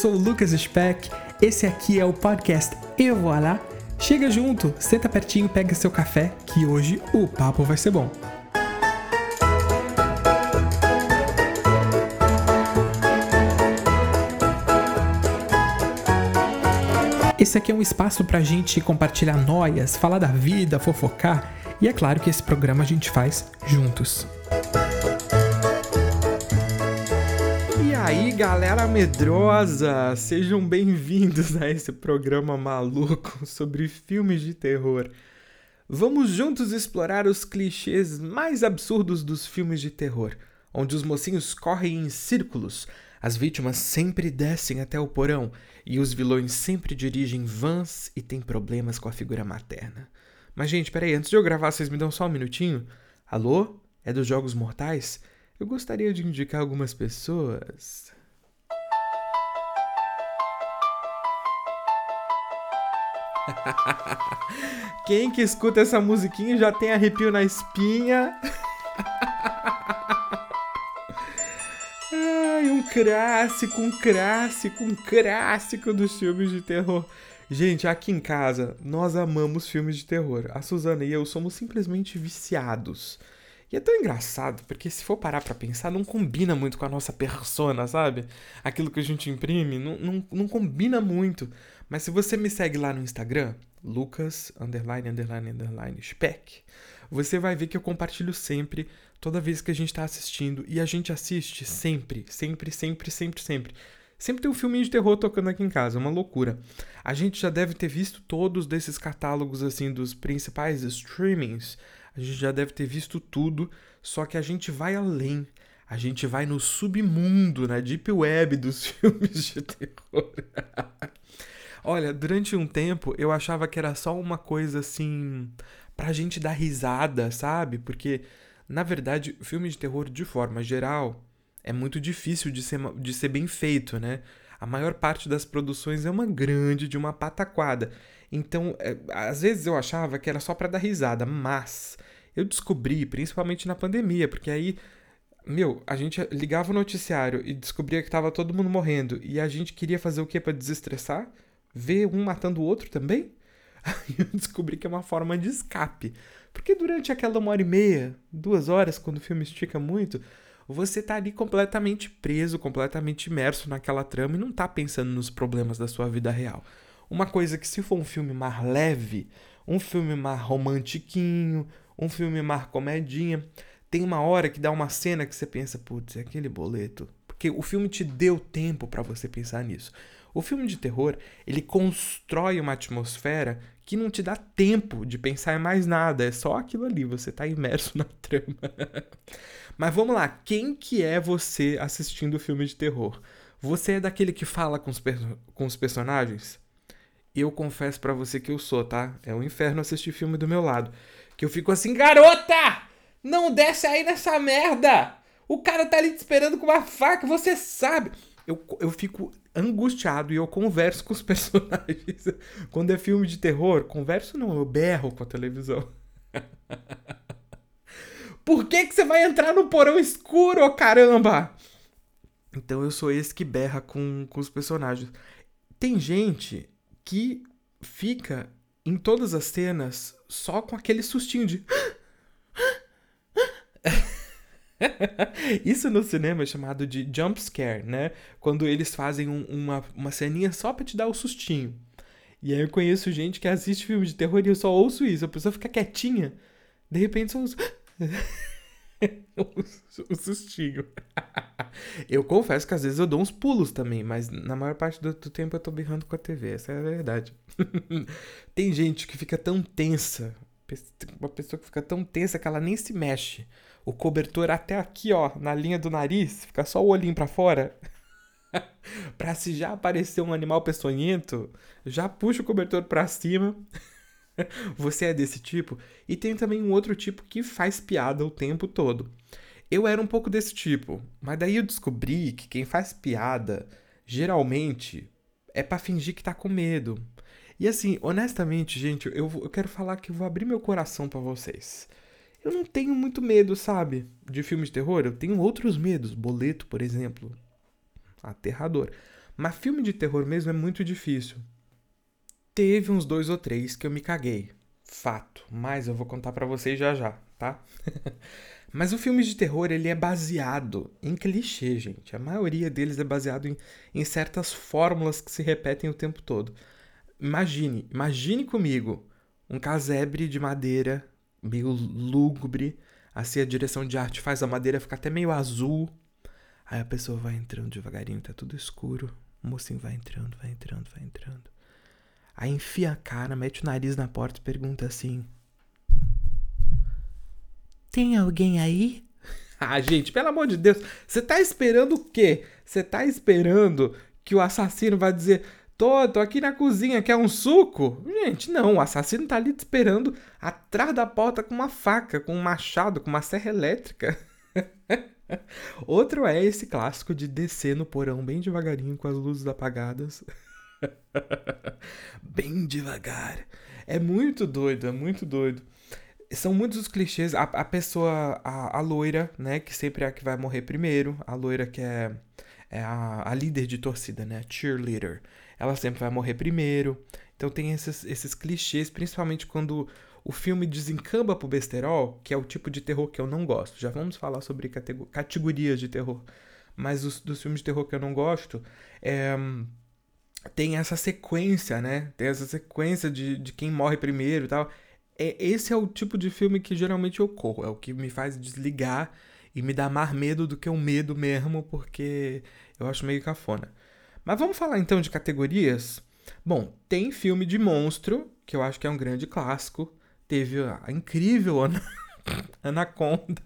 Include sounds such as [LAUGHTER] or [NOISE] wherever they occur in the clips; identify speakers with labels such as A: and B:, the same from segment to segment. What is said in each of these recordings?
A: sou o Lucas Speck, esse aqui é o podcast Eu Vou Lá. Chega junto, senta pertinho, pega seu café, que hoje o papo vai ser bom. Esse aqui é um espaço pra gente compartilhar noias, falar da vida, fofocar, e é claro que esse programa a gente faz juntos. Aí, galera medrosa! Sejam bem-vindos a esse programa maluco [LAUGHS] sobre filmes de terror. Vamos juntos explorar os clichês mais absurdos dos filmes de terror, onde os mocinhos correm em círculos, as vítimas sempre descem até o porão e os vilões sempre dirigem vans e têm problemas com a figura materna. Mas, gente, peraí, antes de eu gravar, vocês me dão só um minutinho? Alô? É dos Jogos Mortais? Eu gostaria de indicar algumas pessoas. [LAUGHS] Quem que escuta essa musiquinha já tem arrepio na espinha. [LAUGHS] Ai, um clássico, um clássico, um clássico dos filmes de terror. Gente, aqui em casa, nós amamos filmes de terror. A Suzana e eu somos simplesmente viciados. E é tão engraçado, porque se for parar pra pensar, não combina muito com a nossa persona, sabe? Aquilo que a gente imprime não, não, não combina muito. Mas se você me segue lá no Instagram, Lucas, underline, underline, underline, spec, você vai ver que eu compartilho sempre, toda vez que a gente tá assistindo. E a gente assiste sempre, sempre, sempre, sempre, sempre. Sempre tem um filminho de terror tocando aqui em casa, é uma loucura. A gente já deve ter visto todos desses catálogos, assim, dos principais streamings a gente já deve ter visto tudo, só que a gente vai além. A gente vai no submundo, na deep web dos [LAUGHS] filmes de terror. Olha, durante um tempo eu achava que era só uma coisa assim pra gente dar risada, sabe? Porque na verdade, filme de terror de forma geral é muito difícil de ser, de ser bem feito, né? A maior parte das produções é uma grande de uma pataquada. Então, é, às vezes eu achava que era só para dar risada, mas eu descobri, principalmente na pandemia, porque aí, meu, a gente ligava o noticiário e descobria que tava todo mundo morrendo e a gente queria fazer o que para desestressar? Ver um matando o outro também? [LAUGHS] Aí eu descobri que é uma forma de escape. Porque durante aquela uma hora e meia, duas horas, quando o filme estica muito, você tá ali completamente preso, completamente imerso naquela trama e não tá pensando nos problemas da sua vida real. Uma coisa que se for um filme mais leve, um filme mais romantiquinho, um filme mais comedinha, tem uma hora que dá uma cena que você pensa, putz, é aquele boleto. Porque o filme te deu tempo para você pensar nisso. O filme de terror, ele constrói uma atmosfera que não te dá tempo de pensar em mais nada, é só aquilo ali, você tá imerso [LAUGHS] na trama. Mas vamos lá, quem que é você assistindo o filme de terror? Você é daquele que fala com os, com os personagens? Eu confesso para você que eu sou, tá? É um inferno assistir filme do meu lado. Que eu fico assim, garota! Não desce aí nessa merda! O cara tá ali te esperando com uma faca, você sabe! Eu, eu fico angustiado e eu converso com os [LAUGHS] personagens. Quando é filme de terror, converso não, eu berro com a televisão. [LAUGHS] Por que, que você vai entrar no porão escuro, caramba? Então eu sou esse que berra com, com os personagens. Tem gente que fica em todas as cenas só com aquele sustinho de. [LAUGHS] Isso no cinema é chamado de jump scare, né? Quando eles fazem um, uma, uma ceninha só pra te dar o sustinho. E aí eu conheço gente que assiste filme de terror e eu só ouço isso. A pessoa fica quietinha, de repente só ouço. [LAUGHS] [LAUGHS] o sustinho. eu confesso que às vezes eu dou uns pulos também, mas na maior parte do, do tempo eu tô berrando com a TV, essa é a verdade. [LAUGHS] Tem gente que fica tão tensa, uma pessoa que fica tão tensa que ela nem se mexe. O cobertor até aqui, ó, na linha do nariz, fica só o olhinho para fora. [LAUGHS] pra se já aparecer um animal peçonhento, já puxa o cobertor pra cima. [LAUGHS] Você é desse tipo? E tem também um outro tipo que faz piada o tempo todo. Eu era um pouco desse tipo, mas daí eu descobri que quem faz piada, geralmente, é para fingir que tá com medo. E assim, honestamente, gente, eu, eu quero falar que eu vou abrir meu coração para vocês. Eu não tenho muito medo, sabe? De filmes de terror. Eu tenho outros medos. Boleto, por exemplo. Aterrador. Mas filme de terror mesmo é muito difícil. Teve uns dois ou três que eu me caguei. Fato. Mas eu vou contar para vocês já já, tá? [LAUGHS] Mas o filme de terror, ele é baseado em clichê, gente. A maioria deles é baseado em, em certas fórmulas que se repetem o tempo todo. Imagine, imagine comigo um casebre de madeira, meio lúgubre, assim a direção de arte faz a madeira ficar até meio azul. Aí a pessoa vai entrando devagarinho, tá tudo escuro. O mocinho vai entrando, vai entrando, vai entrando. Aí enfia a cara, mete o nariz na porta e pergunta assim: tem alguém aí? [LAUGHS] Ah, gente, pelo amor de Deus, você tá esperando o quê? Você tá esperando que o assassino vai dizer: tô, tô aqui na cozinha, quer um suco? Gente, não, o assassino tá ali te esperando atrás da porta com uma faca, com um machado, com uma serra elétrica. [LAUGHS] Outro é esse clássico de descer no porão bem devagarinho com as luzes apagadas. [LAUGHS] [LAUGHS] bem devagar. É muito doido, é muito doido são muitos os clichês. A, a pessoa, a, a, loira, né? Que sempre é a que vai morrer primeiro. A loira que é, é a, a, líder de torcida, né? Cheerleader. Ela sempre vai morrer primeiro. Então tem esses, esses clichês, principalmente quando o filme desencamba pro besterol, que é o tipo de terror que eu não gosto. Já vamos falar sobre categorias de terror. Mas os, dos filmes de terror que eu não gosto, é, tem essa sequência, né? Tem essa sequência de, de quem morre primeiro e tal é, esse é o tipo de filme que geralmente eu corro. É o que me faz desligar e me dá mais medo do que o um medo mesmo, porque eu acho meio cafona. Mas vamos falar então de categorias? Bom, tem filme de monstro, que eu acho que é um grande clássico. Teve a incrível Ana... [LAUGHS] Anaconda,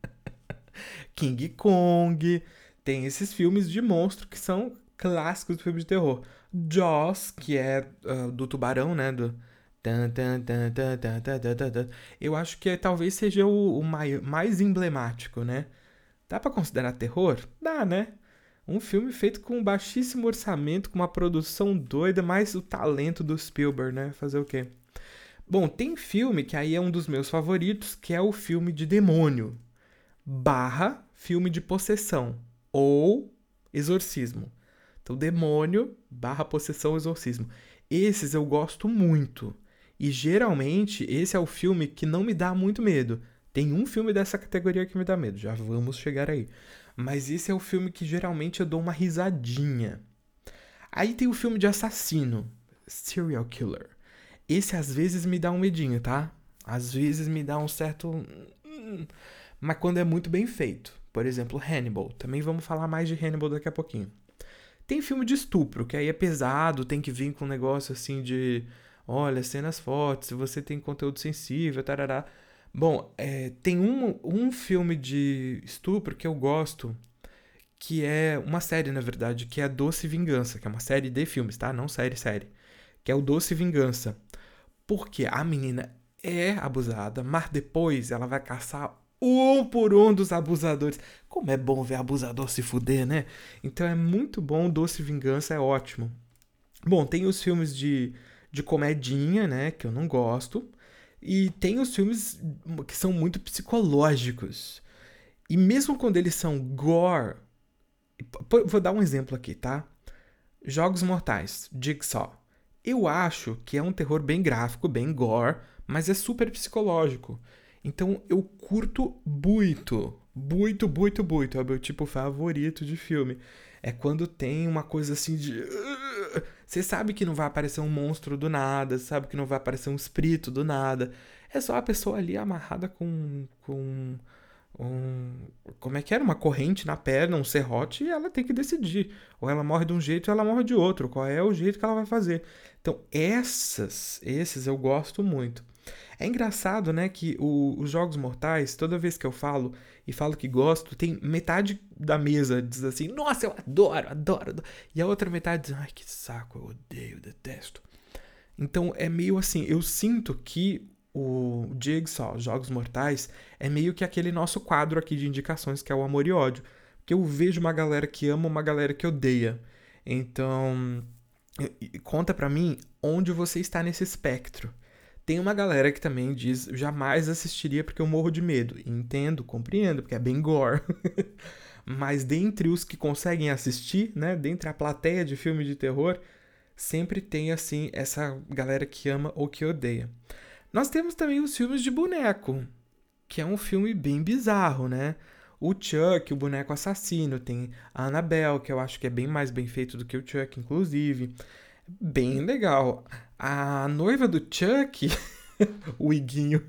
A: [LAUGHS] King Kong. Tem esses filmes de monstro que são clássicos do filme de terror. Jaws, que é uh, do tubarão, né? Do, eu acho que talvez seja o, o mai, mais emblemático, né? Dá para considerar terror? Dá, né? Um filme feito com um baixíssimo orçamento, com uma produção doida, mais o talento do Spielberg, né? Fazer o quê? Bom, tem filme que aí é um dos meus favoritos, que é o filme de demônio, barra filme de possessão, ou exorcismo. Então, demônio, barra possessão, exorcismo. Esses eu gosto muito. E geralmente esse é o filme que não me dá muito medo. Tem um filme dessa categoria que me dá medo, já vamos chegar aí. Mas esse é o filme que geralmente eu dou uma risadinha. Aí tem o filme de assassino, Serial Killer. Esse às vezes me dá um medinho, tá? Às vezes me dá um certo. Mas quando é muito bem feito. Por exemplo, Hannibal. Também vamos falar mais de Hannibal daqui a pouquinho. Tem filme de estupro, que aí é pesado, tem que vir com um negócio assim de olha, cenas fortes, você tem conteúdo sensível, tarará. Bom, é, tem um, um filme de estupro que eu gosto, que é uma série, na verdade, que é Doce Vingança, que é uma série de filmes, tá? Não série, série. Que é o Doce Vingança. Porque a menina é abusada, mas depois ela vai caçar um por um dos abusadores. Como é bom ver abusador se fuder, né? Então é muito bom, Doce Vingança é ótimo. Bom, tem os filmes de de comedinha, né, que eu não gosto, e tem os filmes que são muito psicológicos. E mesmo quando eles são gore, vou dar um exemplo aqui, tá? Jogos Mortais, Jigsaw. Eu acho que é um terror bem gráfico, bem gore, mas é super psicológico. Então eu curto muito, muito, muito, muito. É o meu tipo favorito de filme. É quando tem uma coisa assim de. Você sabe que não vai aparecer um monstro do nada, sabe que não vai aparecer um espírito do nada. É só a pessoa ali amarrada com. com um, como é que era? Uma corrente na perna, um serrote, e ela tem que decidir. Ou ela morre de um jeito ou ela morre de outro. Qual é o jeito que ela vai fazer? Então, essas, esses eu gosto muito. É engraçado, né, que o, os Jogos Mortais, toda vez que eu falo e falo que gosto, tem metade da mesa diz assim, nossa, eu adoro, adoro, adoro. E a outra metade diz, ai, que saco, eu odeio, detesto. Então é meio assim, eu sinto que o Jigsaw, Jogos Mortais, é meio que aquele nosso quadro aqui de indicações que é o amor e ódio. Porque eu vejo uma galera que ama, uma galera que odeia. Então, conta pra mim onde você está nesse espectro. Tem uma galera que também diz jamais assistiria porque eu morro de medo. Entendo, compreendo, porque é bem gore. [LAUGHS] mas dentre os que conseguem assistir, né, dentre a plateia de filme de terror, sempre tem assim essa galera que ama ou que odeia. Nós temos também os filmes de boneco, que é um filme bem bizarro, né? O Chuck, o boneco assassino, tem a Annabelle, que eu acho que é bem mais bem feito do que o Chuck, inclusive. Bem legal. A noiva do Chuck, [LAUGHS] o Iguinho,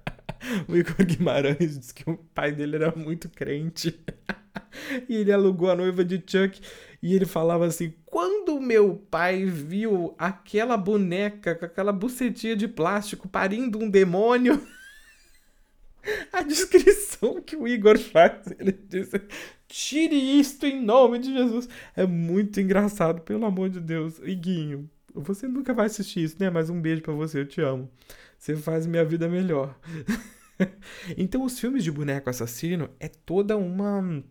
A: [LAUGHS] o Igor Guimarães disse que o pai dele era muito crente. [LAUGHS] e ele alugou a noiva de Chuck e ele falava assim: quando meu pai viu aquela boneca com aquela bucetinha de plástico parindo um demônio. a descrição que o Igor faz, ele diz: tire isto em nome de Jesus. É muito engraçado, pelo amor de Deus. Iguinho, você nunca vai assistir isso, né? Mas um beijo para você, eu te amo. Você faz minha vida melhor. [LAUGHS] então, os filmes de boneco assassino é toda uma.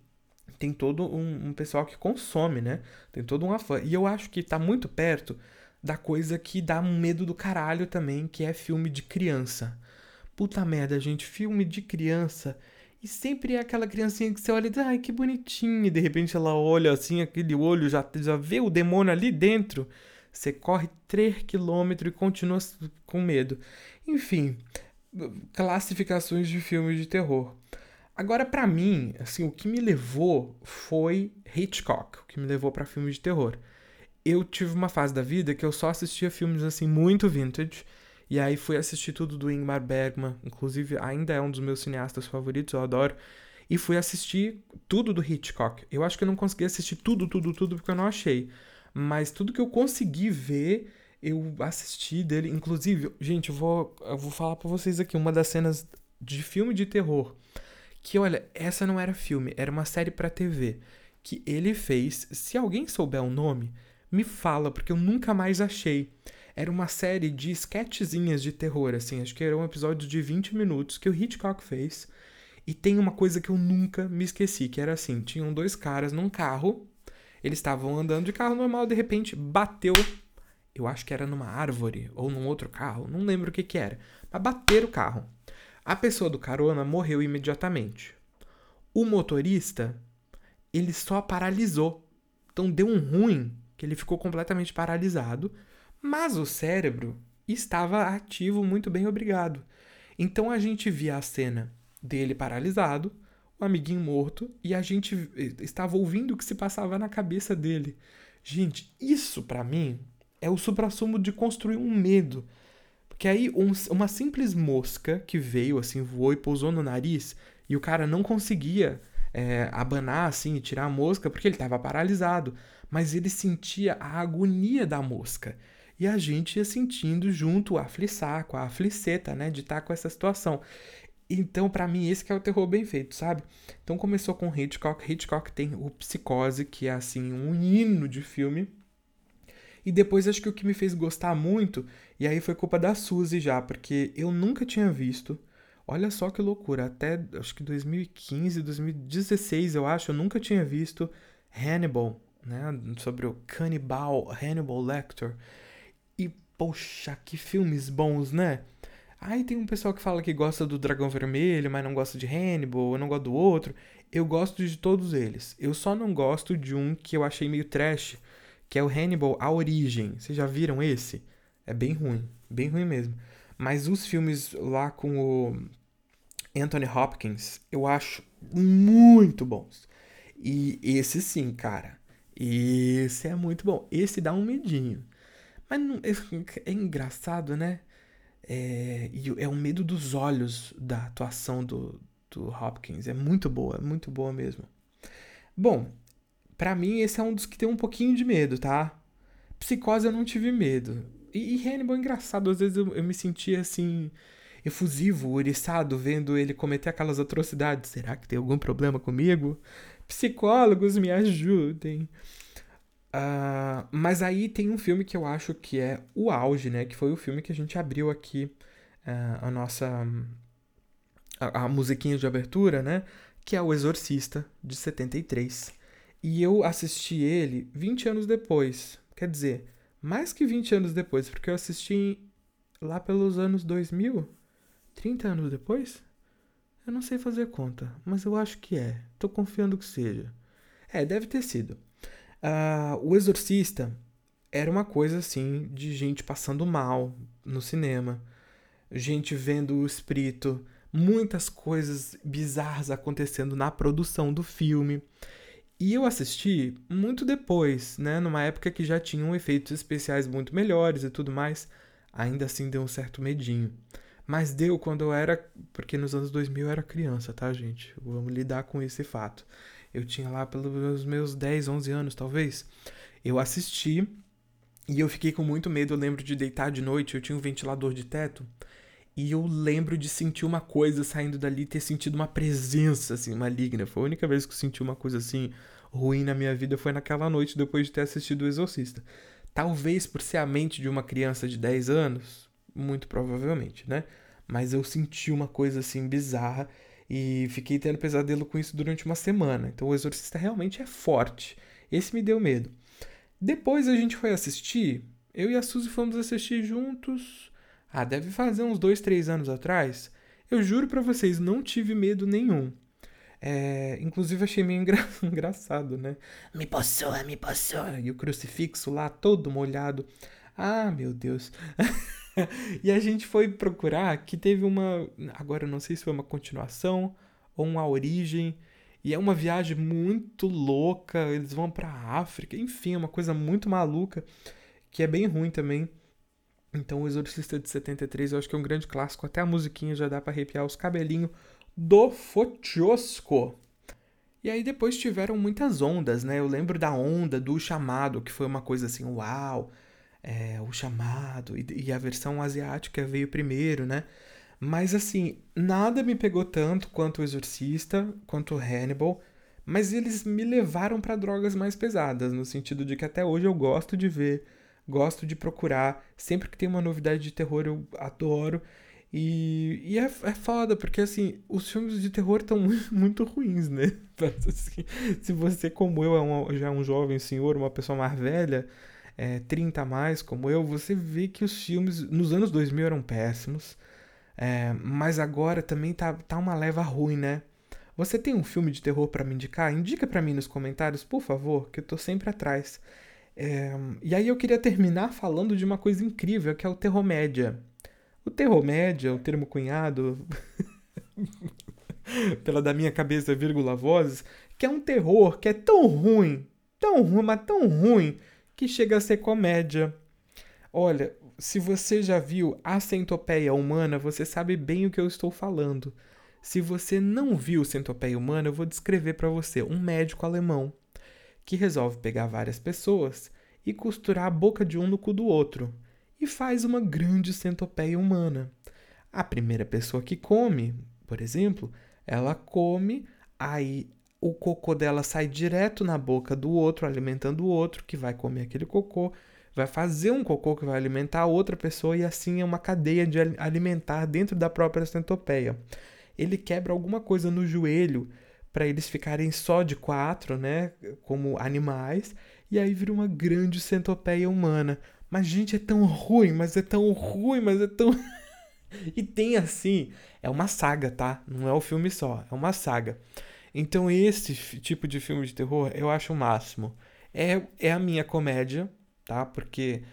A: Tem todo um, um, pessoal que consome, né? Tem todo um fã. E eu acho que tá muito perto da coisa que dá um medo do caralho também, que é filme de criança. Puta merda, gente, filme de criança. E sempre é aquela criancinha que você olha e diz, ai, que bonitinha. E de repente ela olha assim, aquele olho já, já vê o demônio ali dentro. Você corre 3 km e continua com medo. Enfim, classificações de filmes de terror. Agora, para mim, assim, o que me levou foi Hitchcock, o que me levou para filmes de terror. Eu tive uma fase da vida que eu só assistia filmes assim muito vintage, e aí fui assistir tudo do Ingmar Bergman, inclusive ainda é um dos meus cineastas favoritos, eu adoro. E fui assistir tudo do Hitchcock. Eu acho que eu não consegui assistir tudo, tudo, tudo porque eu não achei. Mas tudo que eu consegui ver, eu assisti dele. Inclusive, gente, eu vou, eu vou falar pra vocês aqui uma das cenas de filme de terror. Que olha, essa não era filme, era uma série pra TV. Que ele fez. Se alguém souber o nome, me fala, porque eu nunca mais achei. Era uma série de sketchzinhas de terror, assim. Acho que era um episódio de 20 minutos que o Hitchcock fez. E tem uma coisa que eu nunca me esqueci, que era assim: tinham dois caras num carro. Eles estavam andando de carro normal, de repente bateu eu acho que era numa árvore ou num outro carro, não lembro o que que era, mas bateram o carro. A pessoa do carona morreu imediatamente. O motorista, ele só paralisou. Então deu um ruim que ele ficou completamente paralisado, mas o cérebro estava ativo, muito bem, obrigado. Então a gente via a cena dele paralisado, o amiguinho morto, e a gente estava ouvindo o que se passava na cabeça dele. Gente, isso para mim é o suprassumo de construir um medo. Porque aí um, uma simples mosca que veio, assim, voou e pousou no nariz, e o cara não conseguia é, abanar, assim, e tirar a mosca porque ele estava paralisado. Mas ele sentia a agonia da mosca. E a gente ia sentindo junto a afliçar, a afliceta, né, de estar tá com essa situação. Então, para mim, esse é o terror bem feito, sabe? Então começou com Hitchcock. Hitchcock tem o Psicose, que é assim um hino de filme. E depois acho que o que me fez gostar muito, e aí foi culpa da Suzy já, porque eu nunca tinha visto. Olha só que loucura, até acho que 2015, 2016, eu acho, eu nunca tinha visto Hannibal, né, sobre o canibal Hannibal Lecter. E poxa, que filmes bons, né? Aí tem um pessoal que fala que gosta do Dragão Vermelho, mas não gosta de Hannibal, eu não gosto do outro. Eu gosto de todos eles. Eu só não gosto de um que eu achei meio trash, que é o Hannibal A Origem. Vocês já viram esse? É bem ruim, bem ruim mesmo. Mas os filmes lá com o Anthony Hopkins, eu acho muito bons. E esse sim, cara. Esse é muito bom. Esse dá um medinho. Mas não, é, engraçado, né? É, é o medo dos olhos da atuação do, do Hopkins. É muito boa, muito boa mesmo. Bom, para mim, esse é um dos que tem um pouquinho de medo, tá? Psicose eu não tive medo. E, e Hannibal é engraçado, às vezes eu, eu me sentia assim, efusivo, oriçado, vendo ele cometer aquelas atrocidades. Será que tem algum problema comigo? Psicólogos me ajudem. Uh, mas aí tem um filme que eu acho que é o auge, né? Que foi o filme que a gente abriu aqui uh, a nossa. A, a musiquinha de abertura, né? Que é O Exorcista, de 73. E eu assisti ele 20 anos depois. Quer dizer, mais que 20 anos depois, porque eu assisti lá pelos anos 2000. 30 anos depois? Eu não sei fazer conta, mas eu acho que é. Tô confiando que seja. É, deve ter sido. Uh, o Exorcista era uma coisa assim de gente passando mal no cinema, gente vendo o espírito, muitas coisas bizarras acontecendo na produção do filme. E eu assisti muito depois, né? Numa época que já tinham efeitos especiais muito melhores e tudo mais. Ainda assim deu um certo medinho. Mas deu quando eu era. Porque nos anos 2000 eu era criança, tá, gente? Vamos lidar com esse fato. Eu tinha lá pelos meus 10, 11 anos, talvez. Eu assisti e eu fiquei com muito medo. Eu lembro de deitar de noite, eu tinha um ventilador de teto. E eu lembro de sentir uma coisa saindo dali, ter sentido uma presença, assim, maligna. Foi a única vez que eu senti uma coisa assim ruim na minha vida, foi naquela noite depois de ter assistido O Exorcista. Talvez por ser a mente de uma criança de 10 anos, muito provavelmente, né? Mas eu senti uma coisa assim bizarra e fiquei tendo pesadelo com isso durante uma semana. Então o Exorcista realmente é forte. Esse me deu medo. Depois a gente foi assistir, eu e a Suzy fomos assistir juntos. Ah, deve fazer uns dois, três anos atrás. Eu juro para vocês, não tive medo nenhum. É, inclusive achei meio engra... [LAUGHS] engraçado, né? Me passou, me passou. E o crucifixo lá todo molhado. Ah, meu Deus. [LAUGHS] [LAUGHS] e a gente foi procurar que teve uma. Agora eu não sei se foi uma continuação ou uma origem. E é uma viagem muito louca. Eles vão pra África. Enfim, é uma coisa muito maluca. Que é bem ruim também. Então, o Exorcista de 73 eu acho que é um grande clássico. Até a musiquinha já dá para arrepiar os cabelinhos do Fotiosco. E aí depois tiveram muitas ondas, né? Eu lembro da onda do chamado, que foi uma coisa assim, uau, é, o chamado, e, e a versão asiática veio primeiro, né? Mas assim, nada me pegou tanto quanto o Exorcista, quanto o Hannibal, mas eles me levaram para drogas mais pesadas, no sentido de que até hoje eu gosto de ver gosto de procurar. Sempre que tem uma novidade de terror, eu adoro. E, e é, é foda, porque assim, os filmes de terror estão [LAUGHS] muito ruins, né? [LAUGHS] Assim, se você, como eu, é um, já é um jovem senhor, uma pessoa mais velha, é, 30 a mais, como eu, você vê que os filmes nos anos 2000 eram péssimos. É, mas agora também tá, tá uma leva ruim, né? Você tem um filme de terror para me indicar? Indica para mim nos comentários, por favor, que eu tô sempre atrás. É, e aí eu queria terminar falando de uma coisa incrível, que é o terromédia. O terromédia, o termo cunhado, [LAUGHS] pela da minha cabeça, vírgula vozes, que é um terror que é tão ruim, tão ruim, mas tão ruim, que chega a ser comédia. Olha, se você já viu A Centopeia Humana, você sabe bem o que eu estou falando. Se você não viu Centopeia Humana, eu vou descrever para você. Um médico alemão que resolve pegar várias pessoas e costurar a boca de um no cu do outro, e faz uma grande centopeia humana. A primeira pessoa que come, por exemplo, ela come, aí o cocô dela sai direto na boca do outro, alimentando o outro, que vai comer aquele cocô, vai fazer um cocô que vai alimentar a outra pessoa, e assim é uma cadeia de alimentar dentro da própria centopeia. Ele quebra alguma coisa no joelho para eles ficarem só de quatro, né, como animais, e aí vira uma grande centopeia humana. Mas gente, é tão ruim, mas é tão ruim, mas é tão [LAUGHS] E tem assim, é uma saga, tá? Não é o filme só, é uma saga. Então esse tipo de filme de terror eu acho o máximo. É, é a minha comédia, tá? Porque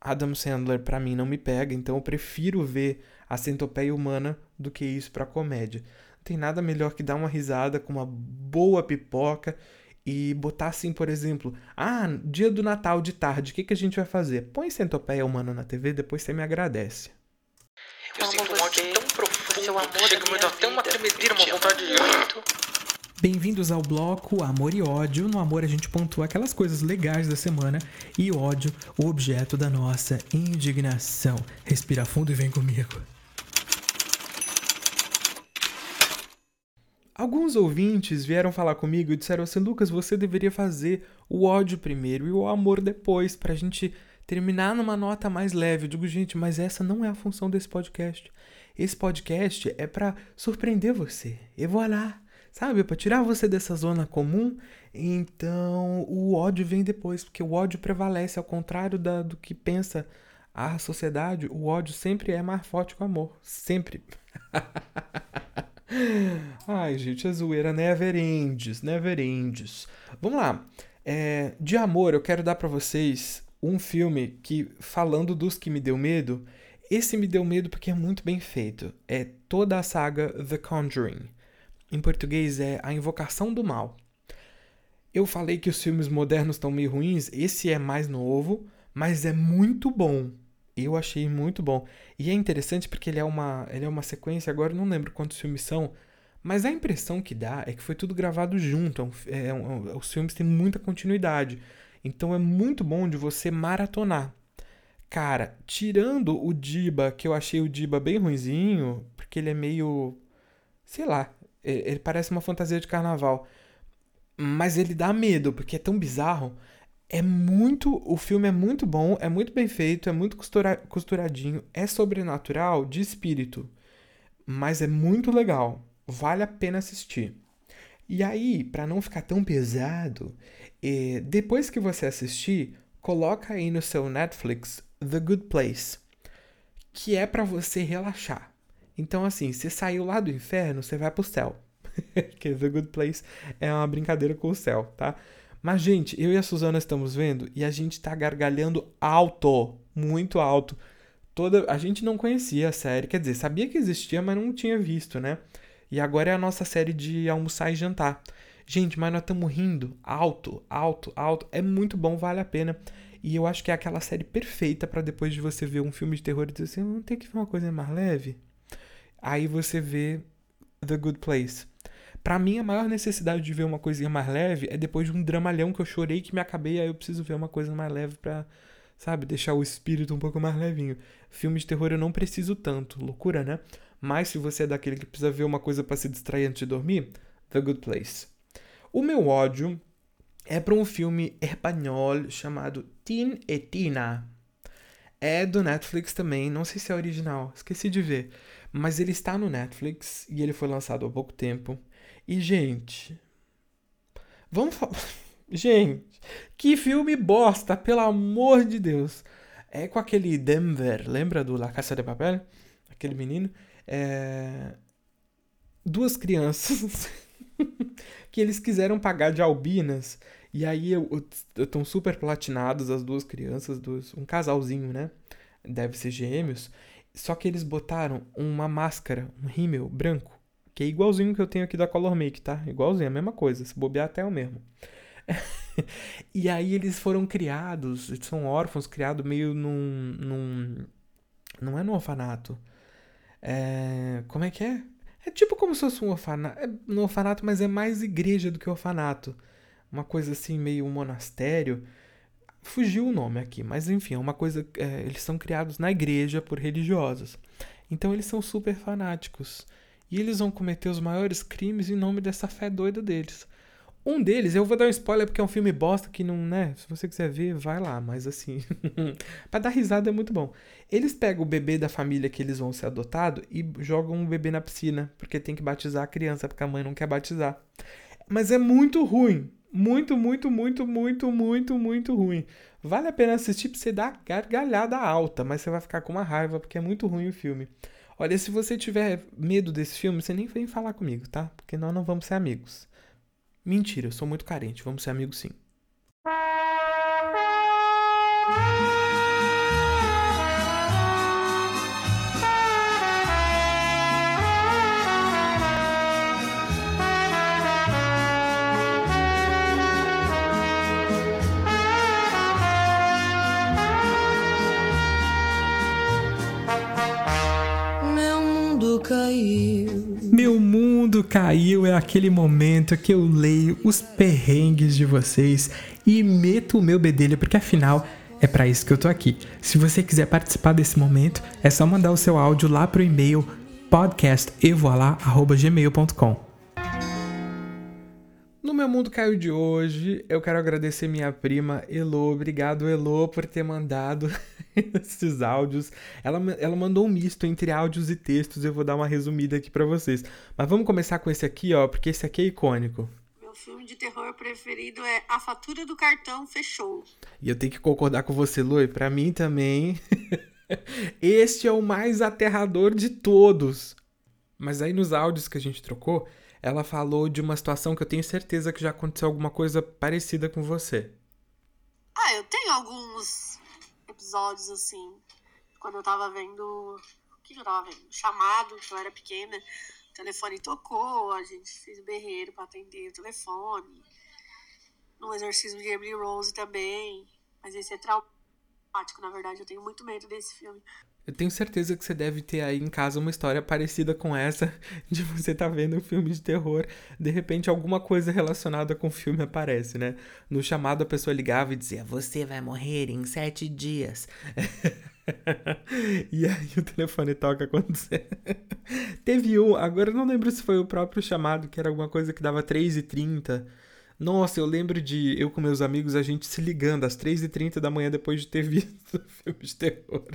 A: Adam Sandler para mim não me pega, então eu prefiro ver a centopeia humana do que isso para comédia tem nada melhor que dar uma risada com uma boa pipoca e botar assim, por exemplo, ah, dia do Natal de tarde, o que, que a gente vai fazer? Põe Centopeia Humana na TV, depois você me agradece.
B: Eu, sinto um ódio tão profundo que chega a me dar até uma tremedeira, uma vontade de...
A: Bem-vindos ao bloco Amor e Ódio. No amor a gente pontua aquelas coisas legais da semana e ódio, o objeto da nossa indignação. Respira fundo e vem comigo. Alguns ouvintes vieram falar comigo e disseram assim: Lucas, você deveria fazer o ódio primeiro e o amor depois, pra gente terminar numa nota mais leve. Eu digo, gente, mas essa não é a função desse podcast. Esse podcast é para surpreender você. E voilà! Sabe? Para tirar você dessa zona comum. Então, o ódio vem depois, porque o ódio prevalece, ao contrário da, do que pensa a sociedade. O ódio sempre é mais forte que o amor. Sempre. [LAUGHS] Ai, gente, a zoeira never ends, never ends. Vamos lá. É, de amor, eu quero dar para vocês um filme que, falando dos que me deu medo, esse me deu medo porque é muito bem feito. É toda a saga The Conjuring. Em português é A Invocação do Mal. Eu falei que os filmes modernos estão meio ruins, esse é mais novo, mas é muito bom. Eu achei muito bom. E é interessante porque ele é uma, ele é uma sequência, agora eu não lembro quantos filmes são, mas a impressão que dá é que foi tudo gravado junto. É, é, é, os filmes têm muita continuidade. Então é muito bom de você maratonar. Cara, tirando o Diba, que eu achei o Diba bem ruinzinho, porque ele é meio. Sei lá, ele, parece uma fantasia de carnaval. Mas ele dá medo, porque é tão bizarro. É muito. O filme é muito bom, é muito bem feito, é muito costura, costuradinho, é sobrenatural de espírito. Mas é muito legal. Vale a pena assistir. E aí, para não ficar tão pesado, eh, depois que você assistir, coloca aí no seu Netflix The Good Place, que é para você relaxar. Então, assim, você saiu lá do inferno, você vai pro céu. [LAUGHS] que The Good Place é uma brincadeira com o céu, tá? Mas, gente, eu e a Suzana estamos vendo e a gente tá gargalhando alto, muito alto. Toda, a gente não conhecia a série, quer dizer, sabia que existia, mas não tinha visto, né? E agora é a nossa série de almoçar e jantar. Gente, mas nós estamos rindo alto, alto, alto. É muito bom, vale a pena. E eu acho que é aquela série perfeita para depois de você ver um filme de terror e dizer assim, vamos ter que ver uma coisa mais leve. Aí você vê The Good Place. Para mim, a maior necessidade de ver uma coisinha mais leve é depois de um dramalhão que eu chorei que me acabei, aí eu preciso ver uma coisa mais leve pra, sabe, deixar o espírito um pouco mais levinho. Filme de terror eu não preciso tanto, loucura, né? Mas se você é daquele que precisa ver uma coisa para se distrair antes de dormir, The Good Place. O meu ódio é para um filme espanhol chamado Tin e Tina. É do Netflix também, não sei se é original, esqueci de ver. Mas ele está no Netflix e ele foi lançado há pouco tempo. E, gente. Vamos falar. [LAUGHS] Gente, que filme bosta, pelo amor de Deus. É com aquele Denver, lembra do La Casa de Papel? Aquele menino. É... Duas crianças [LAUGHS] que eles quiseram pagar de albinas. E aí estão super platinados as duas crianças, dois, um casalzinho, né? Deve ser gêmeos. Só que eles botaram uma máscara, um rímel branco que é igualzinho que eu tenho aqui da Color Make, tá? Igualzinho, a mesma coisa. Se bobear até é o mesmo. [LAUGHS] e aí eles foram criados, são órfãos, criados meio num, num. Não é no orfanato. É, como é que é? É tipo como se fosse um orfanato. É no orfanato, mas é mais igreja do que orfanato. Uma coisa assim, meio um monastério. Fugiu o nome aqui, mas enfim, é uma coisa. É, eles são criados na igreja por religiosos. Então eles são super fanáticos. E eles vão cometer os maiores crimes em nome dessa fé doida deles. Um deles, eu vou dar um spoiler porque é um filme bosta que não, né? Se você quiser ver, vai lá, mas assim. [LAUGHS] para dar risada é muito bom. Eles pegam o bebê da família que eles vão ser adotados e jogam o bebê na piscina, porque tem que batizar a criança, porque a mãe não quer batizar. Mas é muito ruim. Muito, muito, muito, muito, muito, muito ruim. Vale a pena assistir pra você dar gargalhada alta, mas você vai ficar com uma raiva porque é muito ruim o filme. Olha, se você tiver medo desse filme, você nem vem falar comigo, tá? Porque nós não vamos ser amigos. Mentira, eu sou muito carente, vamos ser amigos sim. Caiu. Meu mundo caiu é aquele momento que eu leio os perrengues de vocês e meto o meu bedelho, porque afinal é para isso que eu tô aqui. Se você quiser participar desse momento, é só mandar o seu áudio lá pro e-mail podcastevoalá@gmail.com. No meu mundo caiu de hoje, eu quero agradecer minha prima Elo. Obrigado, Elo, por ter mandado [LAUGHS] esses áudios. Ela, ela mandou um misto entre áudios e textos. Eu vou dar uma resumida aqui para vocês. Mas vamos começar com esse aqui, ó, porque esse aqui é icônico.
C: Meu filme de terror preferido é A Fatura do Cartão Fechou.
A: E eu tenho que concordar com você, Lui. Para mim também. [LAUGHS] este é o mais aterrador de todos. Mas aí nos áudios que a gente trocou, ela falou de uma situação que eu tenho certeza que já aconteceu alguma coisa parecida com você.
C: Ah, eu tenho alguns episódios assim. Quando eu tava vendo. O que eu tava vendo? Chamado, que eu era pequena. O telefone tocou, a gente fez berreiro pra atender o telefone. No exorcismo de Emily Rose também. Mas esse é traumático, na verdade. Eu tenho muito medo desse filme.
A: Eu tenho certeza que você deve ter aí em casa uma história parecida com essa, [LAUGHS] de você tá vendo um filme de terror, de repente alguma coisa relacionada com o filme aparece, né? No chamado a pessoa ligava e dizia: Você vai morrer em sete dias. [LAUGHS] e aí o telefone toca quando você. [LAUGHS] Teve um, agora eu não lembro se foi o próprio chamado, que era alguma coisa que dava 3h30. Nossa, eu lembro de eu com meus amigos, a gente se ligando às 3h30 da manhã depois de ter visto filme de terror.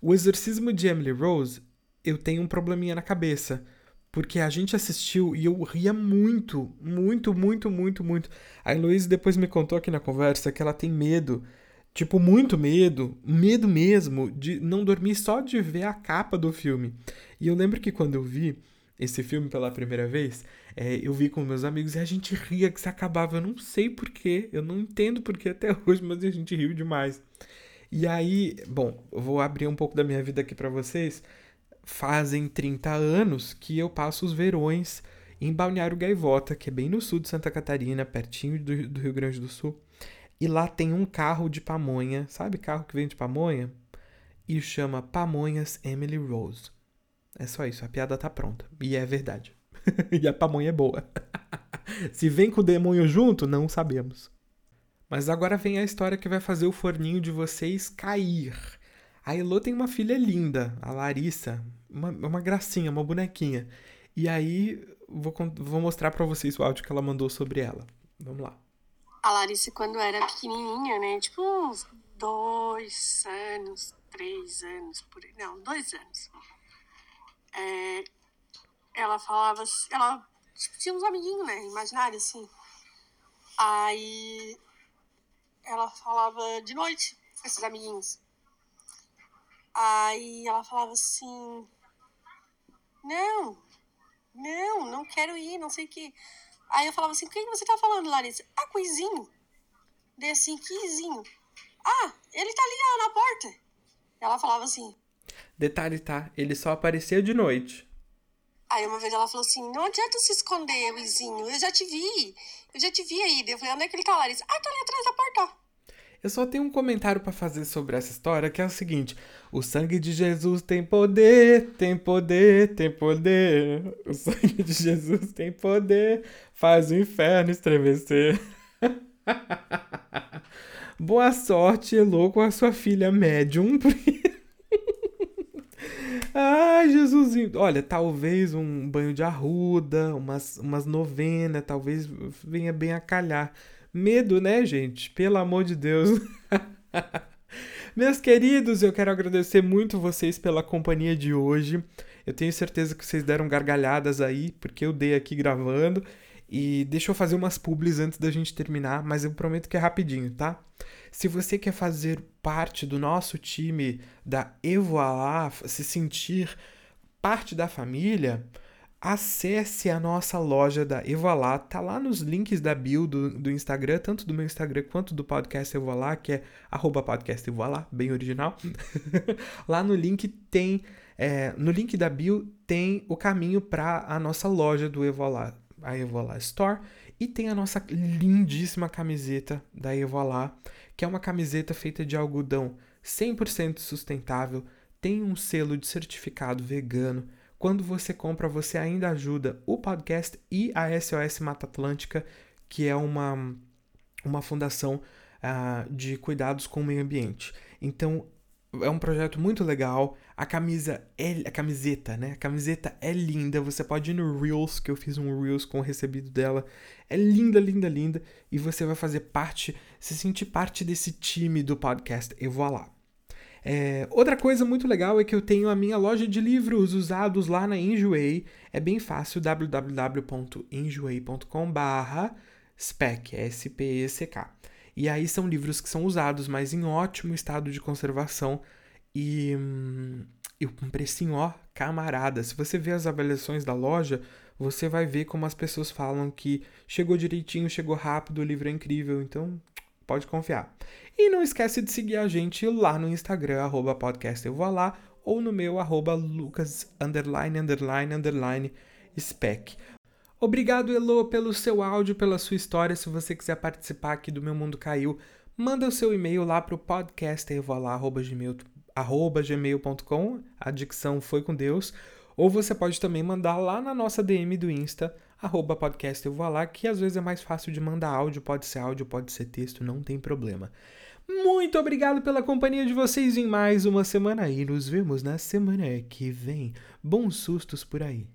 A: O Exorcismo de Emily Rose, eu tenho um probleminha na cabeça. Porque a gente assistiu e eu ria muito, muito, muito, muito, muito. A Heloísa depois me contou aqui na conversa que ela tem medo, tipo, muito medo, medo mesmo, de não dormir só de ver a capa do filme. E eu lembro que quando eu vi esse filme pela primeira vez, é, eu vi com meus amigos e a gente ria que se acabava. Eu não sei porquê, eu não entendo porquê até [LAUGHS] hoje, mas a gente riu demais. E aí, bom, vou abrir um pouco da minha vida aqui para vocês. Fazem 30 anos que eu passo os verões em Balneário Gaivota, que é bem no sul de Santa Catarina, pertinho do, do Rio Grande do Sul. E lá tem um carro de pamonha, sabe carro que vem de pamonha? E chama Pamonhas Emily Rose. É só isso, a piada tá pronta. E é verdade. [LAUGHS] e a pamonha é boa. [LAUGHS] Se vem com o demônio junto, não sabemos. Mas agora vem a história que vai fazer o forninho de vocês cair. A Elo tem uma filha linda, a Larissa, uma, uma gracinha, uma bonequinha. E aí vou, vou mostrar para vocês o áudio que ela mandou sobre ela. Vamos lá.
C: A Larissa, quando era pequenininha, né? Tipo uns dois anos, três anos, por aí. Não, dois anos. É, ela falava, ela tipo, tinha uns amiguinhos, né? Imaginário, assim. Aí ela falava de noite com esses amiguinhos. Aí ela falava assim: Não, não, não quero ir, não sei o que. Aí eu falava assim: O que você tá falando, Larissa? Ah, com o Izinho. Daí assim: Que Izinho? Ah, ele tá ali ó, na porta. Ela falava assim:
A: Detalhe, tá? Ele só aparecia de noite.
C: Aí uma vez ela falou assim: Não adianta se esconder, Izinho, eu já te vi. Eu já te vi aí. Eu falei, onde é que ele tá? Ah, tá ali atrás da porta.
A: Eu só tenho um comentário para fazer sobre essa história, que é o seguinte: o sangue de Jesus tem poder, tem poder, tem poder. O sangue de Jesus tem poder, faz o inferno estremecer. [LAUGHS] Boa sorte, Elô, com a sua filha médium. [LAUGHS] Ai, Jesusinho. Olha, talvez um banho de arruda, umas, umas novenas, talvez venha bem a calhar. Medo, né, gente? Pelo amor de Deus. [LAUGHS] Meus queridos, eu quero agradecer muito vocês pela companhia de hoje. Eu tenho certeza que vocês deram gargalhadas aí, porque eu dei aqui gravando. E deixa eu fazer umas publis antes da gente terminar, mas eu prometo que é rapidinho, tá? Se você quer fazer parte do nosso time da Evoalá, se sentir parte da família, acesse a nossa loja da Evoalá. Tá lá nos links da bio do, do Instagram, tanto do meu Instagram quanto do podcast Evoalá, que é arroba podcast Evoalá, bem original. [LAUGHS] lá no link tem, é, no link da bio tem o caminho para a nossa loja do Evoalá a Evoalá Store. E tem a nossa lindíssima camiseta da Evoalá, que é uma camiseta feita de algodão 100% sustentável, tem um selo de certificado vegano. Quando você compra, você ainda ajuda o podcast e a SOS Mata Atlântica, que é uma, uma fundação uh, de cuidados com o meio ambiente. Então, é um projeto muito legal. A camisa é a camiseta, né? A camiseta é linda. Você pode ir no Reels, que eu fiz um Reels com o recebido dela. É linda, linda, linda. E você vai fazer parte, se sentir parte desse time do podcast E voilà. É, outra coisa muito legal é que eu tenho a minha loja de livros usados lá na Enjoei. É bem fácil, www.enjoei.com/spec, S-P-E-C-K. E aí são livros que são usados, mas em ótimo estado de conservação e, hum, e um precinho, ó, camarada. Se você vê as avaliações da loja, você vai ver como as pessoas falam que chegou direitinho, chegou rápido, o livro é incrível, então pode confiar. E não esquece de seguir a gente lá no Instagram, arroba podcast eu vou lá, ou no meu, arroba lucas, underline, underline, underline, spec. Obrigado, Elo, pelo seu áudio, pela sua história. Se você quiser participar aqui do Meu Mundo Caiu, manda o seu e-mail lá para o podcast gmail.com. A dicção foi com Deus. Ou você pode também mandar lá na nossa DM do Insta, arroba podcast eu vou lá, que às vezes é mais fácil de mandar áudio, pode ser áudio, pode ser texto, não tem problema. Muito obrigado pela companhia de vocês em mais uma semana e nos vemos na semana que vem. Bons sustos por aí.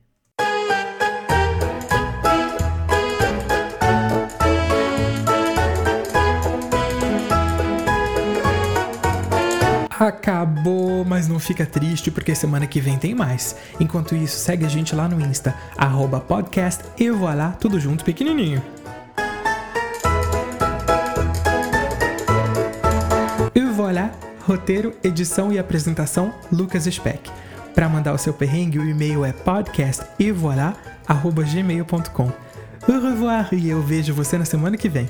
A: Acabou, mas não fica triste porque semana que vem tem mais. Enquanto isso, segue a gente lá no Insta, arroba podcast e voilá, tudo junto pequenininho. E voilà, roteiro, edição e apresentação, Lucas Speck. Para mandar o seu perrengue, o e-mail é podcastevoilà.gmail.com. Au revoir e eu vejo você na semana que vem.